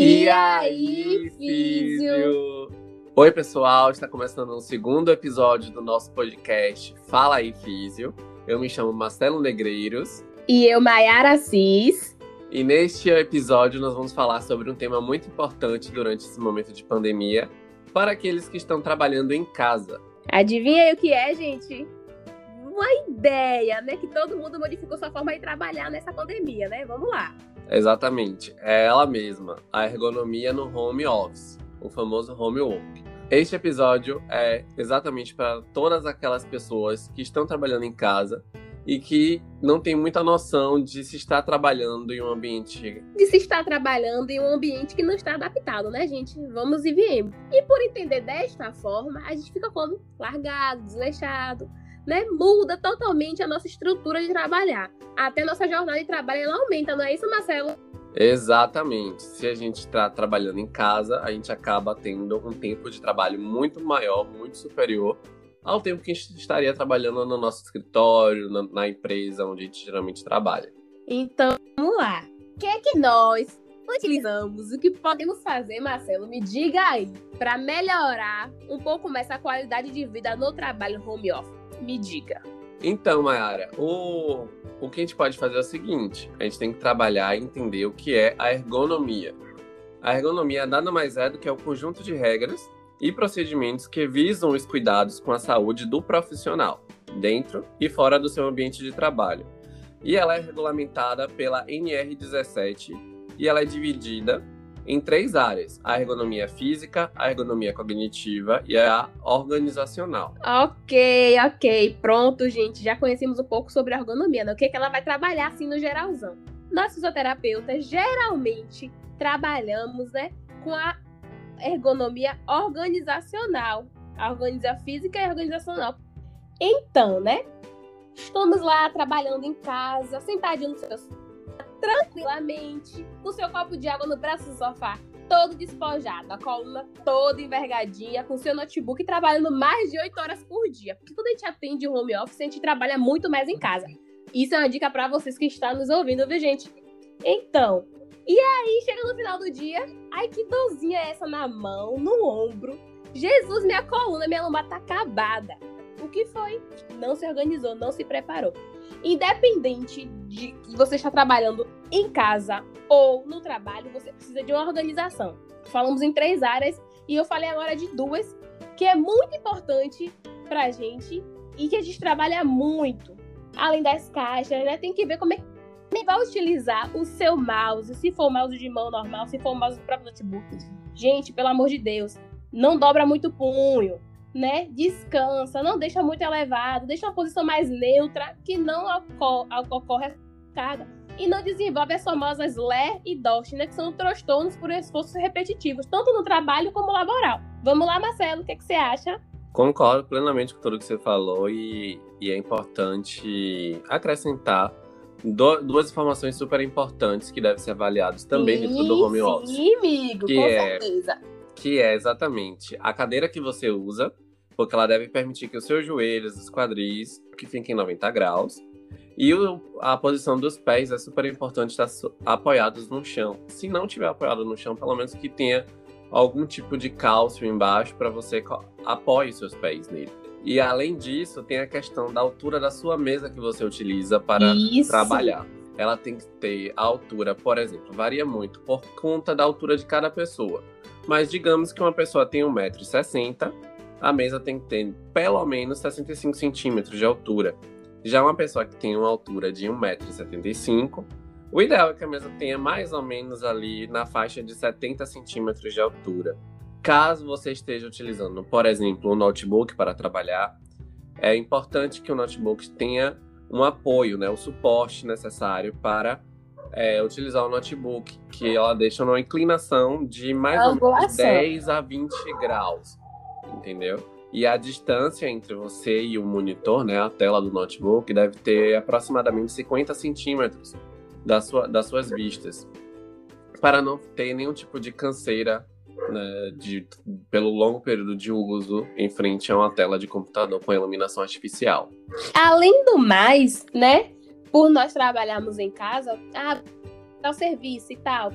E, aí, Físio? Oi, pessoal, está começando o segundo episódio do nosso podcast Fala aí, Físio. Eu me chamo Marcelo Negreiros. E eu, Maiara Assis. E neste episódio nós vamos falar sobre um tema muito importante durante esse momento de pandemia para aqueles que estão trabalhando em casa. Adivinha aí o que é, gente? Uma ideia, né? Que todo mundo modificou sua forma de trabalhar nessa pandemia, né? Vamos lá. Exatamente, é ela mesma, a ergonomia no home office, o famoso home work. Este episódio é exatamente para todas aquelas pessoas que estão trabalhando em casa e que não tem muita noção de se estar trabalhando em um ambiente. De se estar trabalhando em um ambiente que não está adaptado, né, gente? Vamos e viemos. E por entender desta forma, a gente fica como largado, desleixado, né? Muda totalmente a nossa estrutura de trabalhar. Até nossa jornada de trabalho ela aumenta, não é isso, Marcelo? Exatamente. Se a gente está trabalhando em casa, a gente acaba tendo um tempo de trabalho muito maior, muito superior ao tempo que a gente estaria trabalhando no nosso escritório, na, na empresa onde a gente geralmente trabalha. Então, vamos lá. O que é que nós utilizamos? O que podemos fazer, Marcelo? Me diga aí, para melhorar um pouco mais a qualidade de vida no trabalho home office. Me diga. Então, Mayara, o, o que a gente pode fazer é o seguinte: a gente tem que trabalhar e entender o que é a ergonomia. A ergonomia nada mais é do que o conjunto de regras e procedimentos que visam os cuidados com a saúde do profissional, dentro e fora do seu ambiente de trabalho. E ela é regulamentada pela NR17 e ela é dividida em três áreas: a ergonomia física, a ergonomia cognitiva e a organizacional. Ok, ok. Pronto, gente. Já conhecemos um pouco sobre a ergonomia, né? O que, é que ela vai trabalhar assim no geralzão. Nós fisioterapeutas geralmente trabalhamos né, com a ergonomia organizacional, a organização física e organizacional. Então, né? Estamos lá trabalhando em casa, sentadinho no seu tranquilamente, com seu copo de água no braço do sofá, todo despojado, a coluna toda envergadinha, com seu notebook trabalhando mais de 8 horas por dia. Porque quando a gente atende home office, a gente trabalha muito mais em casa. Isso é uma dica para vocês que estão nos ouvindo, viu, gente? Então, e aí chega no final do dia, ai que dorzinha é essa na mão, no ombro. Jesus, minha coluna, minha lombar tá acabada. O que foi? Não se organizou, não se preparou. Independente de que você está trabalhando em casa ou no trabalho, você precisa de uma organização. Falamos em três áreas e eu falei agora de duas que é muito importante pra gente e que a gente trabalha muito. Além das caixas, né? Tem que ver como é que vai utilizar o seu mouse, se for mouse de mão normal, se for mouse do próprio notebook. Gente, pelo amor de Deus, não dobra muito punho né? Descansa, não deixa muito elevado, deixa uma posição mais neutra, que não ocorre a carga. E não desenvolve as famosas LER e DOST, né? Que são transtornos por esforços repetitivos, tanto no trabalho como laboral. Vamos lá, Marcelo, o que, é que você acha? Concordo plenamente com tudo que você falou e, e é importante acrescentar do, duas informações super importantes que devem ser avaliadas também dentro do home office. Sim, amigo, com é, certeza. Que é exatamente a cadeira que você usa, porque ela deve permitir que os seus joelhos, os quadris, que fiquem em 90 graus. E o, a posição dos pés é super importante estar apoiados no chão. Se não tiver apoiado no chão, pelo menos que tenha algum tipo de cálcio embaixo para você apoie seus pés nele. E além disso, tem a questão da altura da sua mesa que você utiliza para Isso. trabalhar. Ela tem que ter a altura, por exemplo, varia muito por conta da altura de cada pessoa. Mas digamos que uma pessoa tem 1,60m, a mesa tem que ter pelo menos 65 centímetros de altura. Já uma pessoa que tem uma altura de 1,75m, o ideal é que a mesa tenha mais ou menos ali na faixa de 70 centímetros de altura. Caso você esteja utilizando, por exemplo, um notebook para trabalhar, é importante que o notebook tenha um apoio, né, o suporte necessário para é, utilizar o notebook, que ela deixa numa inclinação de mais ou menos 10 a 20 graus entendeu? E a distância entre você e o monitor, né, a tela do notebook, deve ter aproximadamente 50 centímetros da sua, das suas vistas, para não ter nenhum tipo de canseira né, de, pelo longo período de uso em frente a uma tela de computador com iluminação artificial. Além do mais, né, por nós trabalharmos em casa, ah, tal serviço e tal,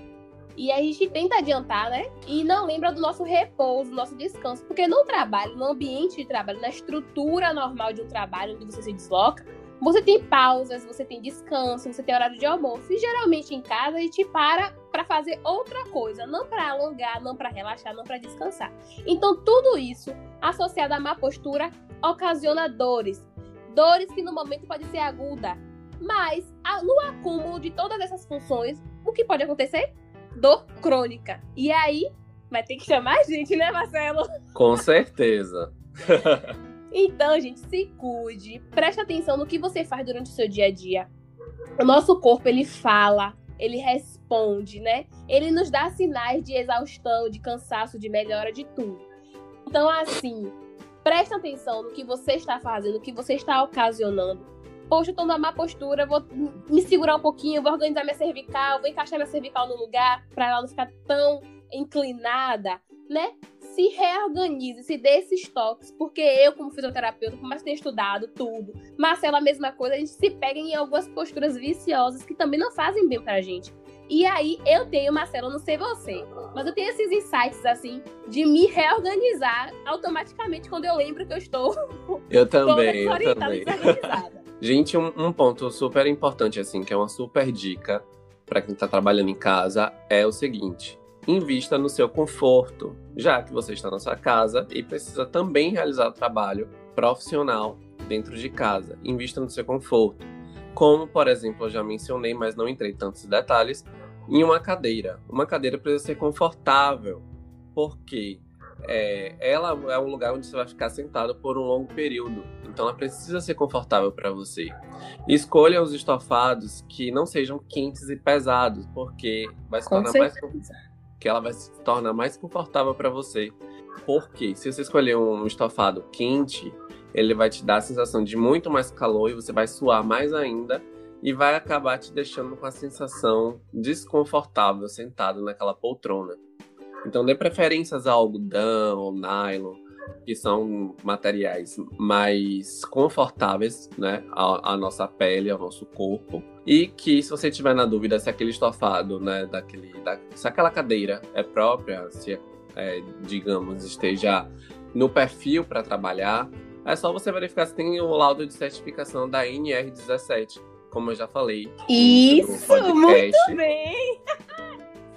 E a gente tenta adiantar, né? E não lembra do nosso repouso, do nosso descanso. Porque no trabalho, no ambiente de trabalho, na estrutura normal de um trabalho onde você se desloca, você tem pausas, você tem descanso, você tem horário de almoço. E geralmente em casa a gente para para fazer outra coisa, não para alongar, não para relaxar, não para descansar. Então tudo isso associado à má postura ocasiona dores. Dores que no momento pode ser aguda, mas no acúmulo de todas essas funções, o que pode acontecer? Dor crônica. E aí vai ter que chamar a gente, né, Marcelo? Com certeza. Então, gente, se cuide, preste atenção no que você faz durante o seu dia a dia. O nosso corpo, ele fala, ele responde, né? Ele nos dá sinais de exaustão, de cansaço, de melhora de tudo. Então, assim, preste atenção no que você está fazendo, no que você está ocasionando. Poxa, eu tô numa má postura, vou me segurar um pouquinho, vou organizar minha cervical, vou encaixar minha cervical no lugar para ela não ficar tão inclinada, né? se reorganize, se dê esses toques, porque eu, como fisioterapeuta, por mais que tenha estudado tudo, Marcela, a mesma coisa, a gente se pega em algumas posturas viciosas que também não fazem bem pra gente. E aí eu tenho, Marcela, não sei você, mas eu tenho esses insights assim de me reorganizar automaticamente quando eu lembro que eu estou. Eu também, eu também. Gente, um, um ponto super importante, assim, que é uma super dica para quem está trabalhando em casa, é o seguinte: invista no seu conforto, já que você está na sua casa e precisa também realizar trabalho profissional dentro de casa. Invista no seu conforto. Como, por exemplo, eu já mencionei, mas não entrei tantos detalhes, em uma cadeira. Uma cadeira precisa ser confortável, porque é, ela é um lugar onde você vai ficar sentado por um longo período. Então ela precisa ser confortável para você. Escolha os estofados que não sejam quentes e pesados, porque vai se tornar mais que ela vai se tornar mais confortável para você. Porque se você escolher um estofado quente, ele vai te dar a sensação de muito mais calor e você vai suar mais ainda e vai acabar te deixando com a sensação desconfortável sentado naquela poltrona. Então dê preferências a algodão ou nylon, que são materiais mais confortáveis, né, à, à nossa pele, ao nosso corpo. E que se você tiver na dúvida se aquele estofado, né, daquele, da, se aquela cadeira é própria, se, é, digamos, esteja no perfil para trabalhar, é só você verificar se tem o laudo de certificação da NR17, como eu já falei. Isso, muito bem!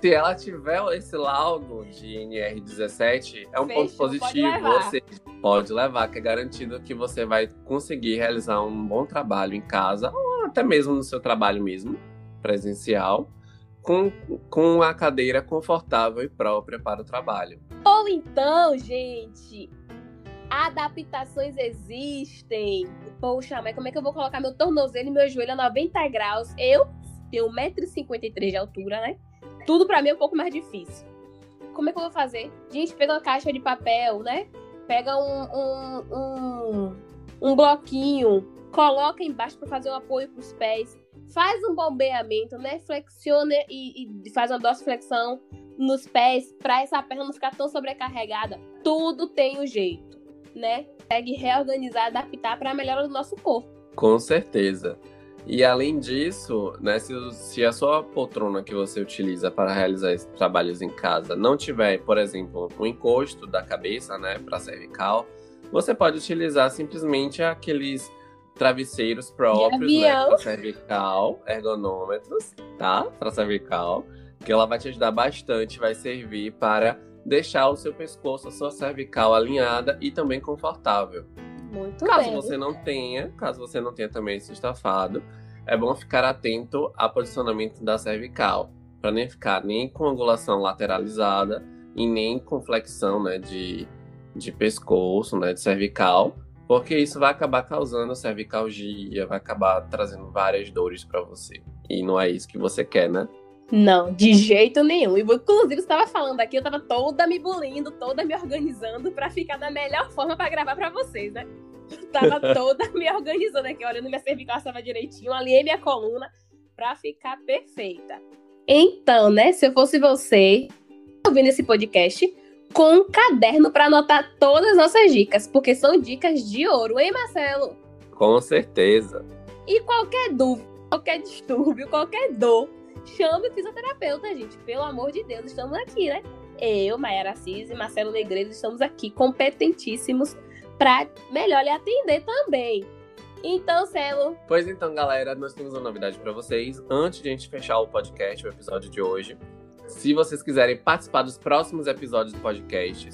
Se ela tiver esse laudo de NR17, é um ponto positivo. Pode você pode levar, que é garantido que você vai conseguir realizar um bom trabalho em casa, ou até mesmo no seu trabalho mesmo, presencial, com, com a cadeira confortável e própria para o trabalho. Ou então, gente, adaptações existem. Poxa, mas como é que eu vou colocar meu tornozelo e meu joelho a 90 graus? Eu tenho 1,53m de altura, né? Tudo para mim é um pouco mais difícil. Como é que eu vou fazer? Gente, pega uma caixa de papel, né? Pega um, um, um, um bloquinho, coloca embaixo para fazer um apoio para os pés, faz um bombeamento, né? Flexiona e, e faz uma dorsiflexão nos pés para essa perna não ficar tão sobrecarregada. Tudo tem um jeito, né? Consegue reorganizar, adaptar para a melhora do nosso corpo. Com certeza. E além disso, né, se, se, a sua poltrona que você utiliza para realizar trabalhos em casa não tiver, por exemplo, um encosto da cabeça, né, para cervical, você pode utilizar simplesmente aqueles travesseiros próprios, né, para cervical, ergonômetros, tá? Para cervical, que ela vai te ajudar bastante, vai servir para deixar o seu pescoço, a sua cervical alinhada e também confortável. Muito caso bem. você não tenha, caso você não tenha também esse estafado, é bom ficar atento ao posicionamento da cervical, para nem ficar nem com angulação lateralizada e nem com flexão, né, de, de pescoço, né, de cervical, porque isso vai acabar causando cervicalgia, vai acabar trazendo várias dores para você. E não é isso que você quer, né? Não, de jeito nenhum. E inclusive, você estava falando aqui, eu estava toda me bulindo, toda me organizando para ficar da melhor forma para gravar para vocês, né? Eu tava toda me organizando aqui, olhando minha cervical estava direitinho, alinhei minha coluna para ficar perfeita. Então, né, se eu fosse você, ouvindo esse podcast, com um caderno para anotar todas as nossas dicas, porque são dicas de ouro, hein, Marcelo? Com certeza. E qualquer dúvida, qualquer distúrbio, qualquer dor chame o fisioterapeuta, gente. Pelo amor de Deus, estamos aqui, né? Eu, Mayara Assis e Marcelo Negreiro estamos aqui competentíssimos para melhor lhe atender também. Então, Celo. Pois então, galera, nós temos uma novidade para vocês. Antes de a gente fechar o podcast, o episódio de hoje, se vocês quiserem participar dos próximos episódios do podcast,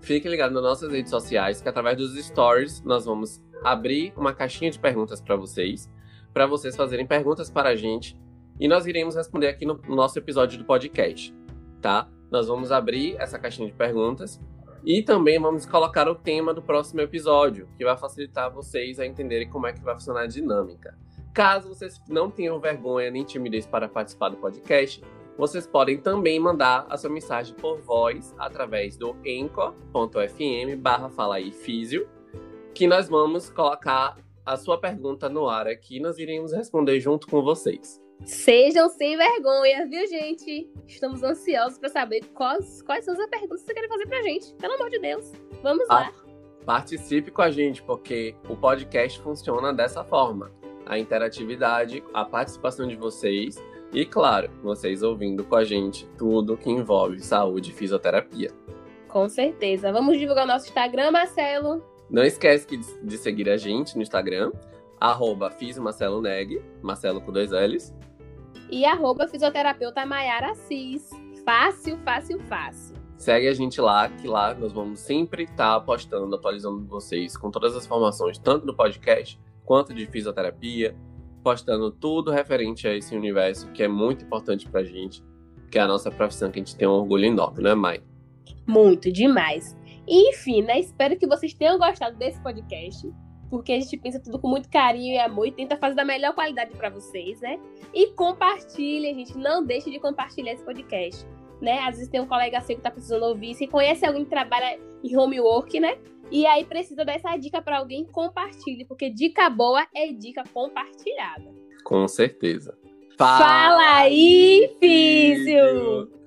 fiquem ligados nas nossas redes sociais, que através dos stories nós vamos abrir uma caixinha de perguntas para vocês, para vocês fazerem perguntas para a gente e nós iremos responder aqui no nosso episódio do podcast, tá? Nós vamos abrir essa caixinha de perguntas e também vamos colocar o tema do próximo episódio, que vai facilitar vocês a entenderem como é que vai funcionar a dinâmica. Caso vocês não tenham vergonha nem timidez para participar do podcast, vocês podem também mandar a sua mensagem por voz através do enco.fm barra que nós vamos colocar a sua pergunta no ar aqui e nós iremos responder junto com vocês. Sejam sem vergonha, viu, gente? Estamos ansiosos para saber quais, quais são as perguntas que você quer fazer pra gente. Pelo amor de Deus. Vamos lá. Participe com a gente, porque o podcast funciona dessa forma. A interatividade, a participação de vocês e, claro, vocês ouvindo com a gente tudo que envolve saúde e fisioterapia. Com certeza. Vamos divulgar o nosso Instagram, Marcelo. Não esquece de seguir a gente no Instagram, arroba Marcelo Neg, Marcelo com dois L's e arroba fisioterapeuta Maiara Assis. Fácil, fácil, fácil. Segue a gente lá, que lá nós vamos sempre estar tá postando, atualizando vocês com todas as informações, tanto do podcast quanto de fisioterapia, postando tudo referente a esse universo que é muito importante pra gente, que é a nossa profissão, que a gente tem um orgulho enorme, né, Mai? Muito, demais. enfim, né? Espero que vocês tenham gostado desse podcast porque a gente pensa tudo com muito carinho e amor e tenta fazer da melhor qualidade para vocês, né? E compartilhe, gente, não deixe de compartilhar esse podcast, né? Às vezes tem um colega seu que tá precisando ouvir, se conhece alguém que trabalha em homework, né? E aí precisa dar essa dica para alguém, compartilhe, porque dica boa é dica compartilhada. Com certeza. Fala, Fala aí, filho!